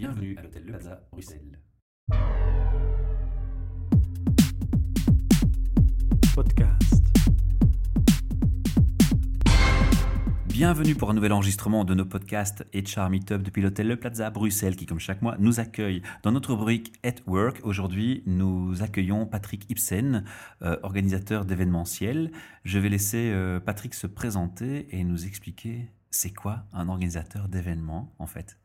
Bienvenue à l'hôtel Le Plaza, Bruxelles. Podcast. Bienvenue pour un nouvel enregistrement de nos podcasts HR Meetup depuis l'hôtel Le Plaza à Bruxelles qui, comme chaque mois, nous accueille. Dans notre rubrique At Work, aujourd'hui, nous accueillons Patrick Ibsen, euh, organisateur d'événementiel. Je vais laisser euh, Patrick se présenter et nous expliquer c'est quoi un organisateur d'événements en fait.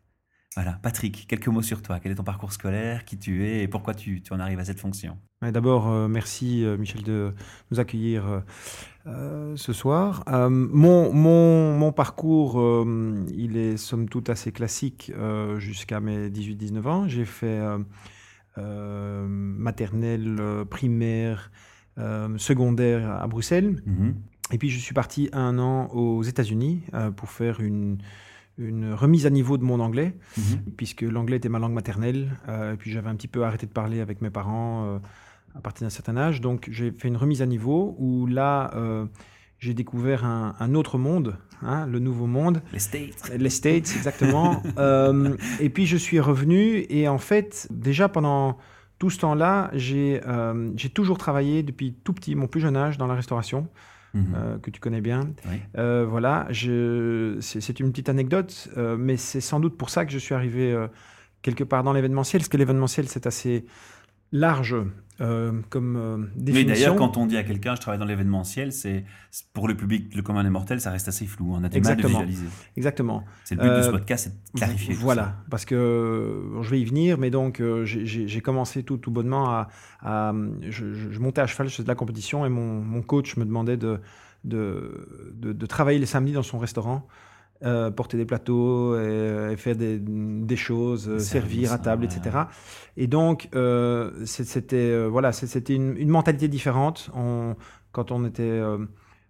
Voilà, Patrick, quelques mots sur toi. Quel est ton parcours scolaire, qui tu es? Et pourquoi tu, tu en arrives à cette fonction? D'abord, euh, merci euh, Michel de nous accueillir euh, ce soir. Mon, mon, mon parcours, il est somme toute assez classique jusqu'à mes 18-19 ans. J'ai fait maternelle, primaire, secondaire à Bruxelles. Mhm. Et puis je suis parti un an aux États-Unis pour faire une, une remise à niveau de mon anglais, Mhm. puisque l'anglais était ma langue maternelle. euh, et puis j'avais un petit peu arrêté de parler avec mes parents euh, à partir d'un certain âge. Donc j'ai fait une remise à niveau où là, euh, j'ai découvert un, un autre monde, hein, le nouveau monde. Les States. Les States, exactement. Et puis je suis revenu et en fait, déjà pendant tout ce temps-là, j'ai j'ai toujours travaillé depuis tout petit, mon plus jeune âge, dans la restauration, Mhm. euh, que tu connais bien. Oui. Euh, voilà, c'est une petite anecdote, euh, mais c'est sans doute pour ça que je suis arrivé quelque part dans l'événementiel, parce que l'événementiel, c'est assez large euh, comme euh, Oui, définition. d'ailleurs, quand on dit à quelqu'un je travaille dans l'événementiel, c'est pour le public, le commun des mortels, ça reste assez flou. On a du Exactement. mal de visualiser. Exactement. C'est le but de ce Euh, podcast, c'est de clarifier. Voilà, parce que euh, je vais y venir, mais donc euh, j'ai- commencé tout, tout bonnement à. à- je, je- je montais à cheval, je faisais de la compétition et mon, mon coach me demandait de, de, de, de travailler les samedis dans son restaurant. Euh, porter des plateaux et, et faire des, des choses, servir à table, ouais, etc. Et donc, euh, c'était euh, voilà, une, une mentalité différente. On, quand on était,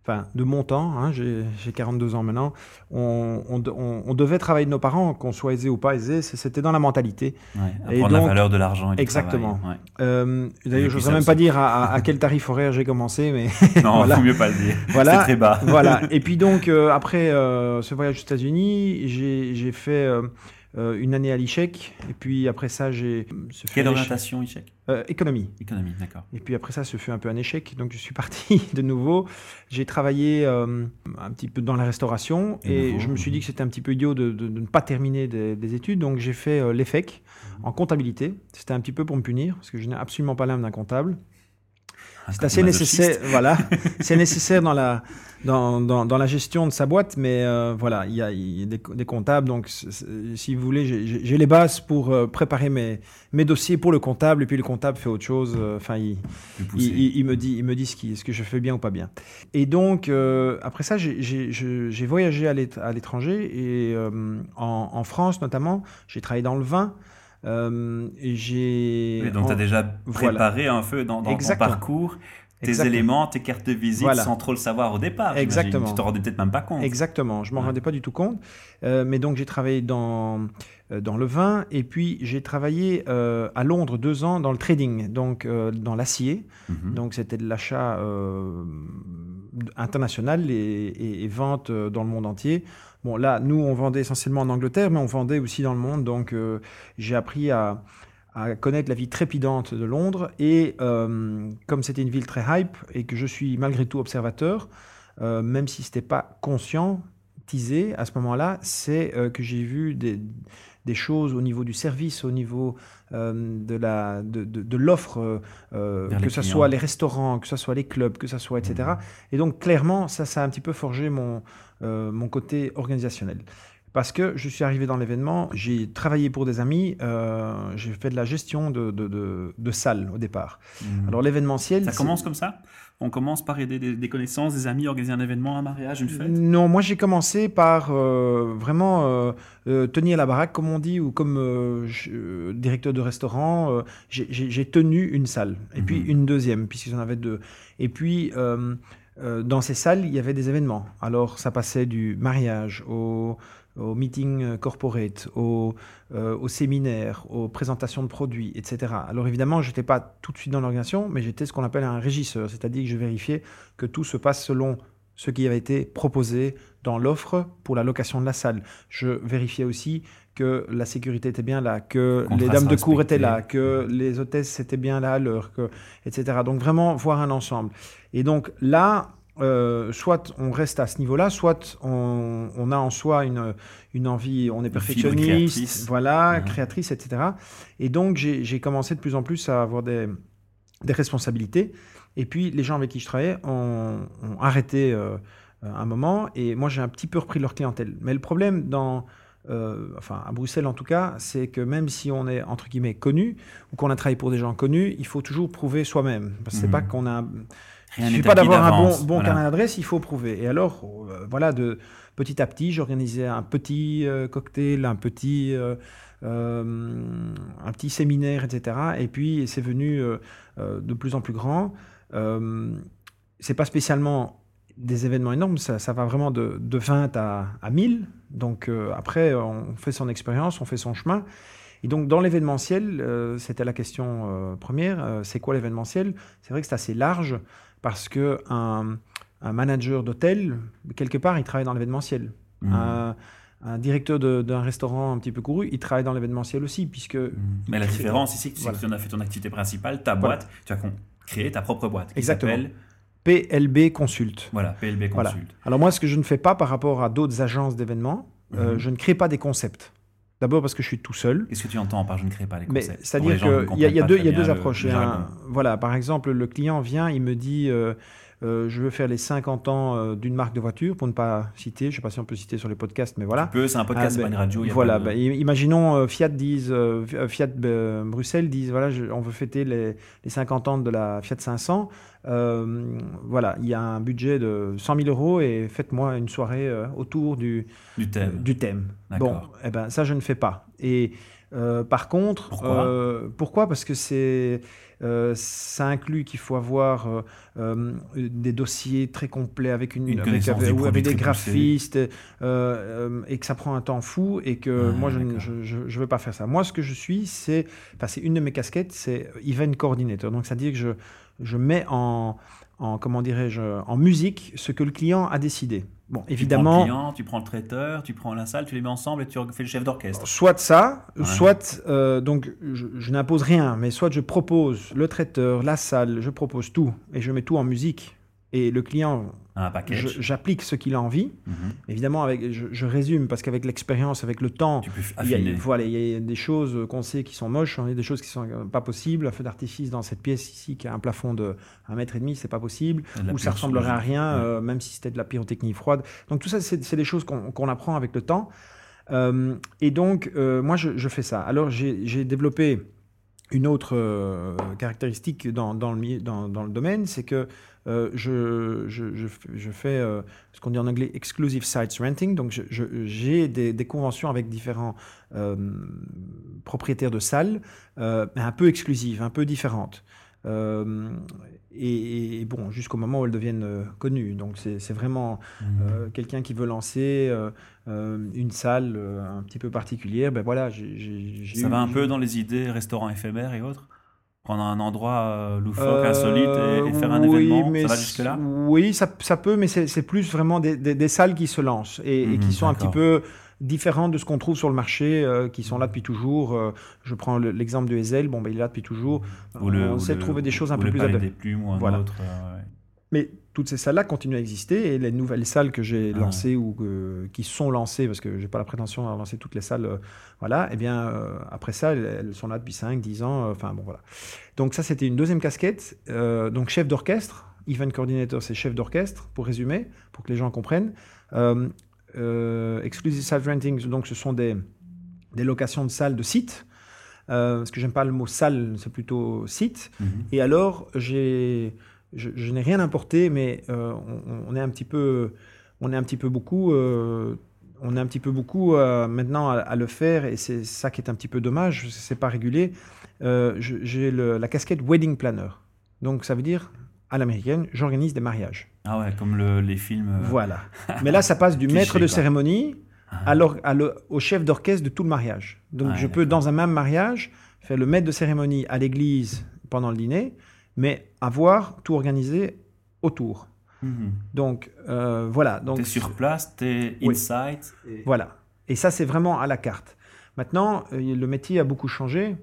enfin, de mon temps, hein, j'ai j'ai 42 ans maintenant, on, on de- on- on devait travailler de nos parents, qu'on soit aisé ou pas aisé, c'était dans la mentalité. Ouais, Et donc- la valeur de l'argent et Exactement. Euh, D'ailleurs, je n'oserais même pas dire à, quel tarif horaire j'ai commencé, mais. Non, Voilà. faut mieux pas le dire. Voilà. C'est très bas. voilà. Et puis donc, euh, après euh, ce voyage aux États-Unis, j'ai fait euh, euh, une année à l'ICHEC. Et puis après ça, j'ai. ce fut Quelle orientation, Ishek Euh, Économie. Économie, d'accord. Et puis après ça, ce fut un peu un échec. Donc je suis parti de nouveau. J'ai travaillé euh, un petit peu dans la restauration. Et nouveau, je me suis mhm. dit que c'était un petit peu idiot de, de- de ne pas terminer des, des études. Donc j'ai fait euh, l'EFEC Mhm. en comptabilité. C'était un petit peu pour me punir, parce que je n'ai absolument pas l'âme d'un comptable. Un C'est assez nécessaire, voilà. C'est nécessaire dans la, dans, dans, dans la gestion de sa boîte, mais euh, voilà, il y a, il y a des, des comptables. Donc, si vous voulez, j'ai- les bases pour euh, préparer mes, mes dossiers pour le comptable, et puis le comptable fait autre chose. euh, Enfin, il, il, il- il me dit, il me dit ce, qui, ce que je fais bien ou pas bien. Et donc, après ça, j'ai- voyagé à l'ét- à l'étranger, et en, en France notamment, j'ai travaillé dans le vin. Euh, j'ai. Oui, donc, tu as déjà voilà. préparé un peu dans, dans ton parcours tes Exactement. éléments, tes cartes de visite Voilà. sans trop le savoir au départ. Exactement. Tu t'en rendais peut-être même pas compte. Exactement, je m'en Ouais. rendais pas du tout compte. Euh, mais donc j'ai travaillé dans, euh, dans le vin et puis j'ai travaillé euh, à Londres deux ans dans le trading, donc dans l'acier. Mhm. Donc c'était de l'achat international et, et- et vente dans le monde entier. Bon là, nous on vendait essentiellement en Angleterre, mais on vendait aussi dans le monde. Donc euh, j'ai appris à, à connaître la vie trépidante de Londres. Et euh, comme c'était une ville très hype et que je suis malgré tout observateur, euh, même si ce n'était pas conscientisé à ce moment-là, c'est que j'ai vu des, des choses au niveau du service, au niveau de la de, de- de l'offre, que ce soit les restaurants, que ce soit les clubs, que ce soit etc. Et donc clairement, ça, ça a un petit peu forgé mon, euh, mon côté organisationnel. Parce que je suis arrivé dans l'événement, j'ai travaillé pour des amis, euh, j'ai fait de la gestion de, de, de, de salles au départ. Mhm. Alors l'événementiel... ça commence comme ça? On commence par aider des, des connaissances, des amis, organiser un événement, un mariage, une fête? Non, moi j'ai commencé par euh, vraiment euh, euh, tenir la baraque, comme on dit, ou comme je- directeur de restaurant. j'ai- tenu une salle, et puis Mhm. une deuxième, puisqu'ils en avaient deux. Et puis, euh, dans ces salles, il y avait des événements. Alors, ça passait du mariage au, au meeting euh, corporate, au, euh, au séminaire, aux présentations de produits, etc. Alors évidemment, je n'étais pas tout de suite dans l'organisation, mais j'étais ce qu'on appelle un régisseur, c'est-à-dire que je vérifiais que tout se passe selon ce qui avait été proposé dans l'offre pour la location de la salle. Je vérifiais aussi que la sécurité était bien là, que les dames de cour étaient là, que les hôtesses étaient bien là à l'heure, que, etc. Donc vraiment voir un ensemble. Et donc là, euh, soit on reste à ce niveau-là, soit on, a en soi une, une envie, on est perfectionniste, voilà, créatrice, etc. Et donc j'ai commencé de plus en plus à avoir des, des, responsabilités. Et puis les gens avec qui je travaillais ont, arrêté euh, un moment, et moi j'ai un petit peu repris leur clientèle. Mais le problème dans euh, enfin à Bruxelles en tout cas, c'est que même si on est entre guillemets connu ou qu'on a travaillé pour des gens connus, il faut toujours prouver soi-même. Parce que c'est pas mhm. qu'on a. il suffit pas d'avoir un bon, bon carnet d'adresse, il faut prouver. Et alors, euh, voilà, de petit à petit, j'organisais un petit euh, cocktail, un petit, un petit séminaire, etc. Et puis c'est venu de plus en plus grand. C'est pas spécialement des événements énormes, ça, ça va vraiment de, de 20 à, à 1000. Donc euh, après, on fait son expérience, on fait son chemin. Et donc dans l'événementiel, euh, c'était la question euh, première, c'est quoi l'événementiel? C'est vrai que c'est assez large parce que un, un manager d'hôtel, quelque part, il travaille dans l'événementiel. Mmh. Un, un, directeur d'un restaurant un petit peu couru, il travaille dans l'événementiel aussi, puisque... Mmh. Mais la différence ici, c'est que tu as fait ton activité principale, ta boîte, tu as créé ta propre boîte. Qui Exactement PLB Consult. Voilà, PLB Consult. Alors moi, ce que je ne fais pas par rapport à d'autres agences d'événements, euh, mhm. je ne crée pas des concepts. D'abord parce que je suis tout seul. Qu'est-ce que tu entends par je ne crée pas des concepts? C'est-à-dire qu'il y, a, y, a deux, y a deux approches. voilà, par exemple, le client vient, il me dit euh, euh, je veux faire les 50 ans euh, d'une marque de voiture, pour ne pas citer, je ne sais pas si on peut citer sur les podcasts, mais voilà. Tu peux, c'est un podcast, ah, c'est pas une radio. Voilà, bah, imaginons euh, Fiat dise, Fiat Bruxelles dise, voilà, on veut fêter les, les, 50 ans de la Fiat 500. voilà, il y a un budget de 100 000 euros et faites-moi une soirée autour du, du thème. Du thème. Bon, eh ben, ça, je ne fais pas. Et par contre, pourquoi, pourquoi? Parce que c'est euh, ça inclut qu'il faut avoir euh, euh, des dossiers très complets avec, une, avec, des graphistes et que ça prend un temps fou et que moi je ne veux pas faire ça. Moi ce que je suis c'est, enfin c'est une de mes casquettes, c'est event coordinator. Donc ça veut dire que je, je mets en, en comment dirais-je en musique ce que le client a décidé. Bon, évidemment. Tu prends, le client, tu prends le traiteur, tu prends la salle, tu les mets ensemble et tu fais le chef d'orchestre. Soit ça, soit euh, donc je, n'impose rien, mais soit je propose le traiteur, la salle, je propose tout et je mets tout en musique et le client J'applique ce qu'il a envie. Mhm. Évidemment, avec, je, résume parce qu'avec l'expérience, avec le temps, il y, a, voilà, il y a des choses qu'on sait qui sont moches, il y a des choses qui sont euh, pas possibles. Un feu d'artifice dans cette pièce ici qui a un plafond de 1 mètre et demi, c'est pas possible. Ou ça ressemblerait à rien, euh, même si c'était de la pyrotechnie froide. Donc tout ça, c'est des choses qu'on apprend avec le temps. Euh, et donc, moi, je, je, fais ça. Alors, j'ai développé une autre caractéristique dans, le, domaine, c'est que euh, je, fais euh, ce qu'on dit en anglais exclusive sites renting. Donc, j'ai des, conventions avec différents euh, propriétaires de salles, un peu exclusives, un peu différentes. Et, bon, jusqu'au moment où elles deviennent connues. Donc, c'est vraiment mmh. quelqu'un qui veut lancer une salle un petit peu particulière. Ben voilà, Ça va un peu dans les idées restaurants éphémères et autres? Prendre un endroit euh, loufoque, insolite et, faire un oui, événement? Ça va jusque-là? Oui, ça, ça, peut, mais c'est plus vraiment des, des, salles qui se lancent et, qui mhm, sont un petit peu différentes de ce qu'on trouve sur le marché, euh, qui sont là depuis toujours. Euh, je prends l'exemple de Ezel, bon, ben, il est là depuis toujours. Ou le, on sait trouver des choses un peu plus adaptées. des plumes ou un voilà. autre. Mais toutes ces salles-là continuent à exister et les nouvelles salles que j'ai ah. lancées ou qui sont lancées, parce que je n'ai pas la prétention de lancer toutes les salles, euh, voilà, et eh bien euh, après ça, elles, sont là depuis 5, 10 ans, euh, enfin bon voilà. Donc ça, c'était une deuxième casquette. donc chef d'orchestre, event coordinator, c'est chef d'orchestre, pour résumer, pour que les gens comprennent. Exclusive site renting, donc ce sont des, des locations de salles de sites. parce que j'aime pas le mot salle, c'est plutôt site. Mhm. Et alors, j'ai je, n'ai rien importé, mais euh, on, est un petit peu, on est un petit peu beaucoup, euh, on est un petit peu beaucoup euh, maintenant à, le faire, et c'est ça qui est un petit peu dommage. C'est pas régulier. J'ai la casquette wedding planner, donc ça veut dire à l'américaine, j'organise des mariages. Ah ouais, comme les films. Voilà. Mais là, ça passe du maître de cérémonie ah. à au chef d'orchestre de tout le mariage. Donc, je peux, dans un même mariage, faire le maître de cérémonie à l'église pendant le dîner, mais avoir tout organisé autour. Mhm. Donc, euh, voilà. Donc, sur place, tu es insight. Voilà. Et ça, c'est vraiment à la carte. Maintenant, euh, le métier a beaucoup changé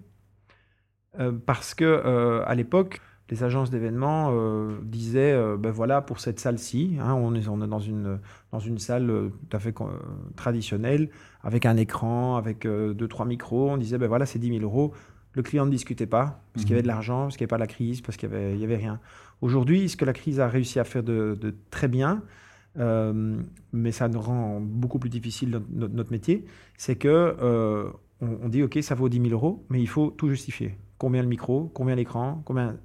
euh, parce que à l'époque, les agences d'événements disaient ben voilà, pour cette salle-ci, hein, on, est, on est dans une, dans une salle tout à fait traditionnelle, avec un écran, avec deux, trois micros. On disait ben voilà, c'est 10 000 euros. Le client ne discutait pas, parce qu'il y avait de mhm. l'argent, parce qu'il n'y avait pas la crise, parce qu'il n'y avait, y avait rien. Aujourd'hui, ce que la crise a réussi à faire de, très bien, euh, mais ça nous rend beaucoup plus difficile notre, métier, c'est que euh, on, dit ok, ça vaut 10 000 euros, mais il faut tout justifier. Combien le micro, combien l'écran, combien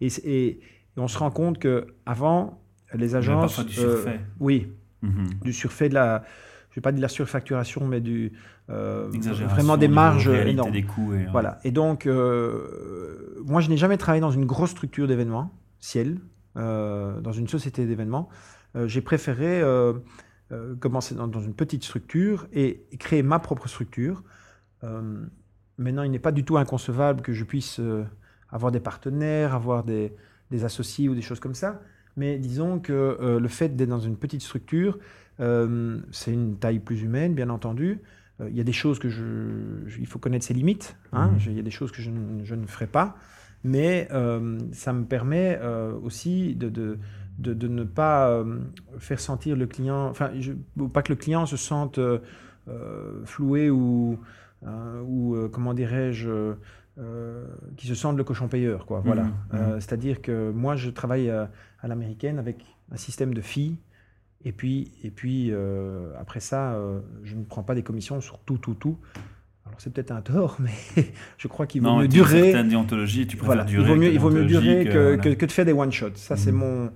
et, on se rend compte que avant les agences, du surfait. Euh, oui, mhm. du surfait de la, je vais pas dire de la surfacturation, mais du euh, vraiment des marges énormes. Des coûts et, Voilà. Et donc, euh, moi, je n'ai jamais travaillé dans une grosse structure d'événements, Ciel, euh, dans une société d'événements. J'ai préféré commencer dans, une petite structure et, créer ma propre structure. maintenant, il n'est pas du tout inconcevable que je puisse avoir des partenaires, avoir des, des, associés ou des choses comme ça. Mais disons que le fait d'être dans une petite structure, euh, c'est une taille plus humaine, bien entendu. Euh, il y a des choses que je, il faut connaître ses limites. Hein. Il y a des choses que je, je ne ferai pas, mais euh, ça me permet aussi de, de, de, ne pas faire sentir le client, enfin, pas que le client se sente floué ou, ou comment dirais-je, qui se sente le cochon payeur, quoi. Voilà. Mhm. Mhm. C'est-à-dire que moi, je travaille à, à l'américaine avec un système de filles et puis, et puis euh, après ça, euh, je ne prends pas des commissions sur tout, tout, tout. Alors c'est peut-être un tort, mais je crois qu'il vaut mieux durer. Certaines tu préfères durer. Il vaut mieux, il vaut mieux durer que, que, de faire des one shots. Ça, c'est mhm. mon.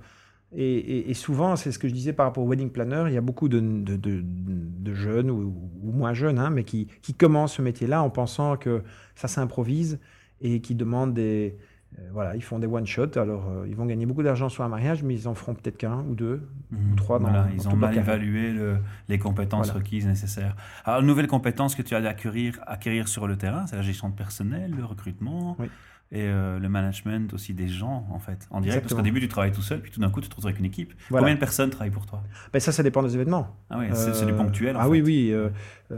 Et, et, souvent, c'est ce que je disais par rapport au wedding planner, il y a beaucoup de, de, de, jeunes ou, moins jeunes, hein, mais qui, qui commencent ce métier-là en pensant que ça s'improvise et qui demandent des, euh, voilà, ils font des one-shots. Alors, euh, ils vont gagner beaucoup d'argent sur un mariage, mais ils en feront peut-être qu'un ou deux ou mhm. trois. Dans, voilà, ils ont mal évalué les compétences requises nécessaires. Alors, nouvelle compétence que tu as acquérir, acquérir sur le terrain, c'est la gestion de personnel, le recrutement. Et euh, le management aussi des gens, en fait, en direct. Parce qu'au début, tu travailles tout seul, puis tout d'un coup, tu te retrouves avec une équipe. Combien de personnes travaillent pour toi? Ben Ça, ça dépend des événements. Ah oui, c'est du ponctuel. ah oui, oui.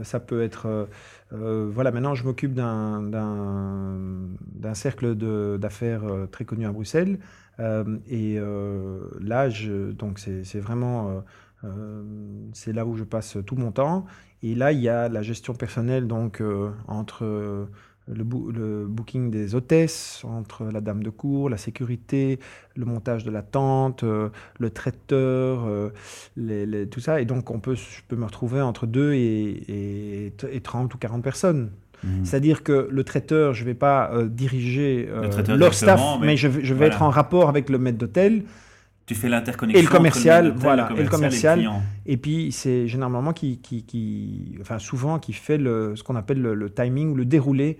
ça peut être euh, voilà, maintenant je m'occupe d'un cercle d'affaires euh, très connu à Bruxelles. Euh, et là, donc c'est vraiment, c'est là où je passe tout mon temps. Et là, il y a la gestion personnelle, donc entre le, booking des hôtesses, entre la dame de cour, la sécurité, le montage de la tente, euh, le traiteur, euh, tout ça. Et donc, on peut, je peux me retrouver entre 2 et, et, 30 ou 40 personnes. Mmh. C'est-à-dire que le traiteur, je ne vais pas euh, diriger leur staff, mais, je, vais être en rapport avec le maître d'hôtel. Tu fais l'interconnexion. Et le commercial, voilà, et le commercial. Et, puis c'est généralement qui, qui, qui, enfin souvent qui fait le, ce qu'on appelle le, timing ou le déroulé,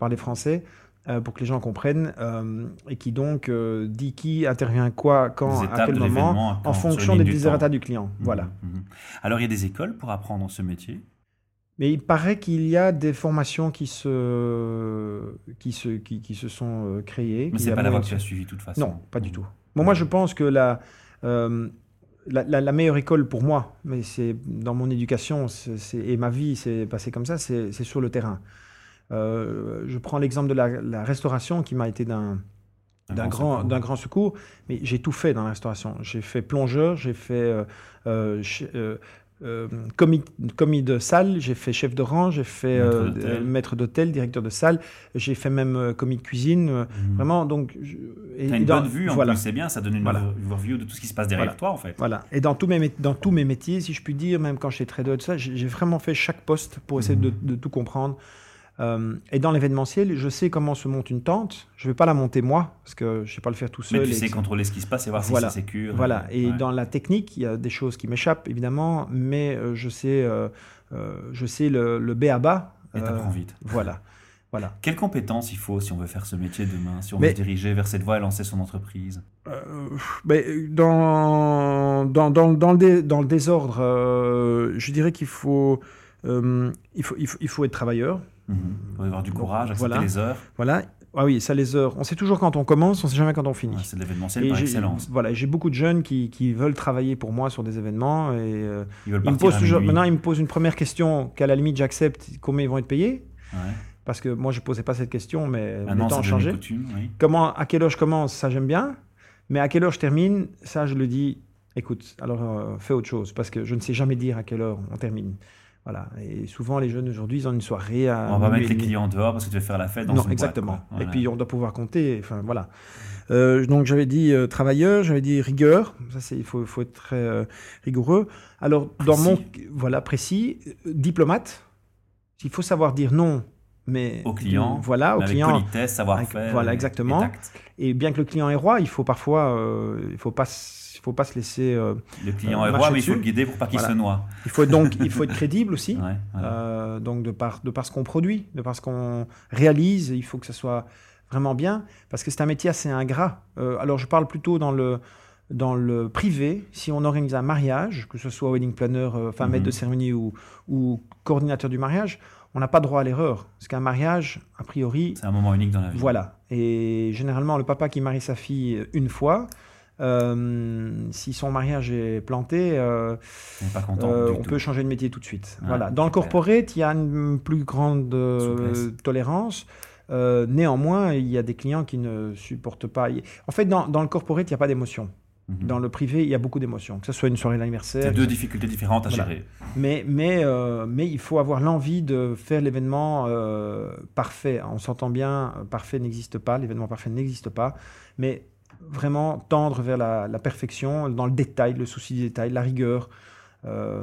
par les français, euh, pour que les gens comprennent, euh, et qui donc euh, dit qui intervient quoi, quand, à quel moment, en fonction des désirata du client. Mmh, voilà. Mmh. Alors il y a des écoles pour apprendre ce métier? Mais il paraît qu'il y a des formations qui se, qui se, qui, qui se sont créées. Mais c'est pas la voie que tu as suivie de toute façon. Non, pas du tout. Bon, moi, je pense que la, la, la, meilleure école pour moi, mais c'est dans mon éducation et ma vie, c'est passé comme ça, c'est sur le terrain. Euh, je prends l'exemple de la, restauration qui m'a été d'un d'un grand, d'un grand secours, mais j'ai tout fait dans la restauration. J'ai fait plongeur, j'ai fait euh, euh, euh, commis, commis, de salle, j'ai fait chef de rang, j'ai fait maître d'hôtel, directeur de salle, j'ai fait même commis de cuisine. Mhm. Vraiment, donc. Tu as une bonne vue, en plus, c'est bien, ça donne une voilà. overview de tout ce qui se passe derrière toi, en fait. Voilà. Et dans tous, mes, dans tous mes métiers, si je puis dire, même quand j'étais trader, tout ça, j'ai vraiment fait chaque poste pour essayer de, de, tout comprendre. Euh, et dans l'événementiel, je sais comment se monte une tente. Je ne vais pas la monter moi, parce que je ne sais pas le faire tout seul. Mais tu sais contrôler ce qui se passe et voir si c'est sécure. Voilà. Et dans la technique, il y a des choses qui m'échappent, évidemment, mais euh, je sais, euh, je sais le, le B à bas. Et t'apprends vite. Voilà. Voilà. Quelles compétences il faut si on veut faire ce métier demain, si on veut se diriger vers cette voie et lancer son entreprise? Dans, dans, dans, dans, le dans, le désordre, je dirais qu'il faut, il faut, il faut, il faut être travailleur. Il faut avoir du courage, accepter les heures. Voilà. Ah oui, ça les heures. On sait toujours quand on commence, on sait jamais quand on finit. Ouais, c'est de l'événementiel par excellence. Voilà, j'ai beaucoup de jeunes qui, qui veulent travailler pour moi sur des événements et euh, Ils veulent ils me posent toujours. Maintenant, ils me posent une première question qu'à la limite j'accepte. Combien ils vont être payés Ouais. Parce que moi je posais pas cette question, mais le Maintenant, temps a changé. une coutume, oui. Comment, à quelle heure je commence, ça j'aime bien. Mais à quelle heure je termine, ça je le dis. Écoute, alors euh, fais autre chose parce que je ne sais jamais dire à quelle heure on termine. Voilà. Et souvent les jeunes aujourd'hui, ils ont une soirée à. On va mettre et les clients dehors parce que tu veux faire la fête dans non, une boîte, exactement. Et puis on doit pouvoir compter. Enfin voilà. Euh, donc j'avais dit euh, travailleur, j'avais dit rigueur. Ça c'est il faut, faut être très euh, rigoureux. Alors dans mon voilà précis, diplomate. Il faut savoir dire non, mais Au client, Voilà au avec client. politesse, savoir-faire. Voilà, exactement. et bien que le client est roi, il faut parfois, euh, il faut pas, il faut pas se laisser. euh, Le client Euh, est roi, mais il faut le guider pour pas qu'il Voilà. se noie. il faut donc, il faut être crédible aussi. Ouais. Euh, donc de par, de par ce qu'on produit, de par ce qu'on réalise, il faut que ce soit vraiment bien, parce que c'est un métier assez ingrat. Alors je parle plutôt dans le, dans le privé, si on organise un mariage, que ce soit wedding planner, enfin maître Mhm. de cérémonie ou, ou coordinateur du mariage, on n'a pas droit à l'erreur. Parce qu'un mariage, a priori, C'est un moment unique dans la vie. voilà. Et généralement, le papa qui marie sa fille une fois, euh, si son mariage est planté, euh, On n'est pas content. euh, on peut changer de métier tout de suite. Ouais, voilà. Dans le corporate, il y a une plus grande euh, tolérance. Euh, néanmoins, il y a des clients qui ne supportent pas. En fait, dans, dans le corporate, il n'y a pas d'émotion. Mhm. Dans le privé, il y a beaucoup d'émotions. Que ce soit une soirée d'anniversaire. C'est deux difficultés différentes à Voilà. gérer. Mais, mais, euh, mais il faut avoir l'envie de faire l'événement euh, parfait. On s'entend bien, euh, parfait n'existe pas, l'événement parfait n'existe pas. Mais vraiment tendre vers la, la perfection, dans le détail, le souci du détail, la rigueur, euh,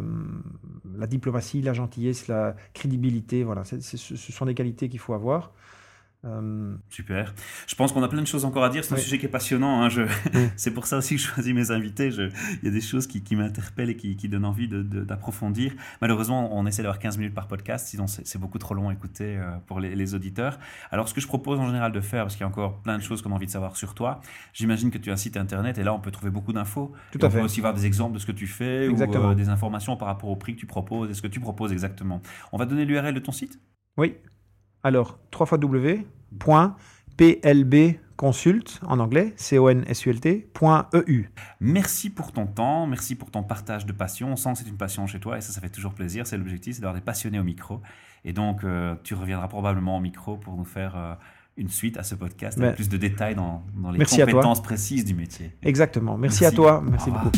la diplomatie, la gentillesse, la crédibilité. Voilà, ce sont des qualités qu'il faut avoir. Euh, Super. Je pense qu'on a plein de choses encore à dire. C'est un Oui. sujet qui est passionnant. hein. Je... C'est pour ça aussi que je choisis mes invités. Je- Il y a des choses qui, qui m'interpellent et qui, qui donnent envie de- de- d'approfondir. Malheureusement, on essaie d'avoir 15 minutes par podcast, sinon c'est beaucoup trop long à écouter euh, pour les, les auditeurs. Alors, ce que je propose en général de faire, parce qu'il y a encore plein de choses qu'on a envie de savoir sur toi, j'imagine que tu as un site internet et là, on peut trouver beaucoup d'infos. Tout à on fait. peut aussi voir des exemples de ce que tu fais Exactement. ou euh, des informations par rapport au prix que tu proposes et ce que tu proposes exactement. On va donner l'URL de ton site? Oui. Alors, 3 fois plbconsult en anglais, C-O-N-S-U-L-T, point E EU. Merci pour ton temps, merci pour ton partage de passion. On sent que c'est une passion chez toi et ça, ça fait toujours plaisir. C'est l'objectif, c'est d'avoir des passionnés au micro. Et donc, euh, tu reviendras probablement au micro pour nous faire euh, une suite à ce podcast Mais- avec plus de détails dans, dans les Merci compétences précises du métier. Exactement. Merci, Merci. à toi. Merci beaucoup.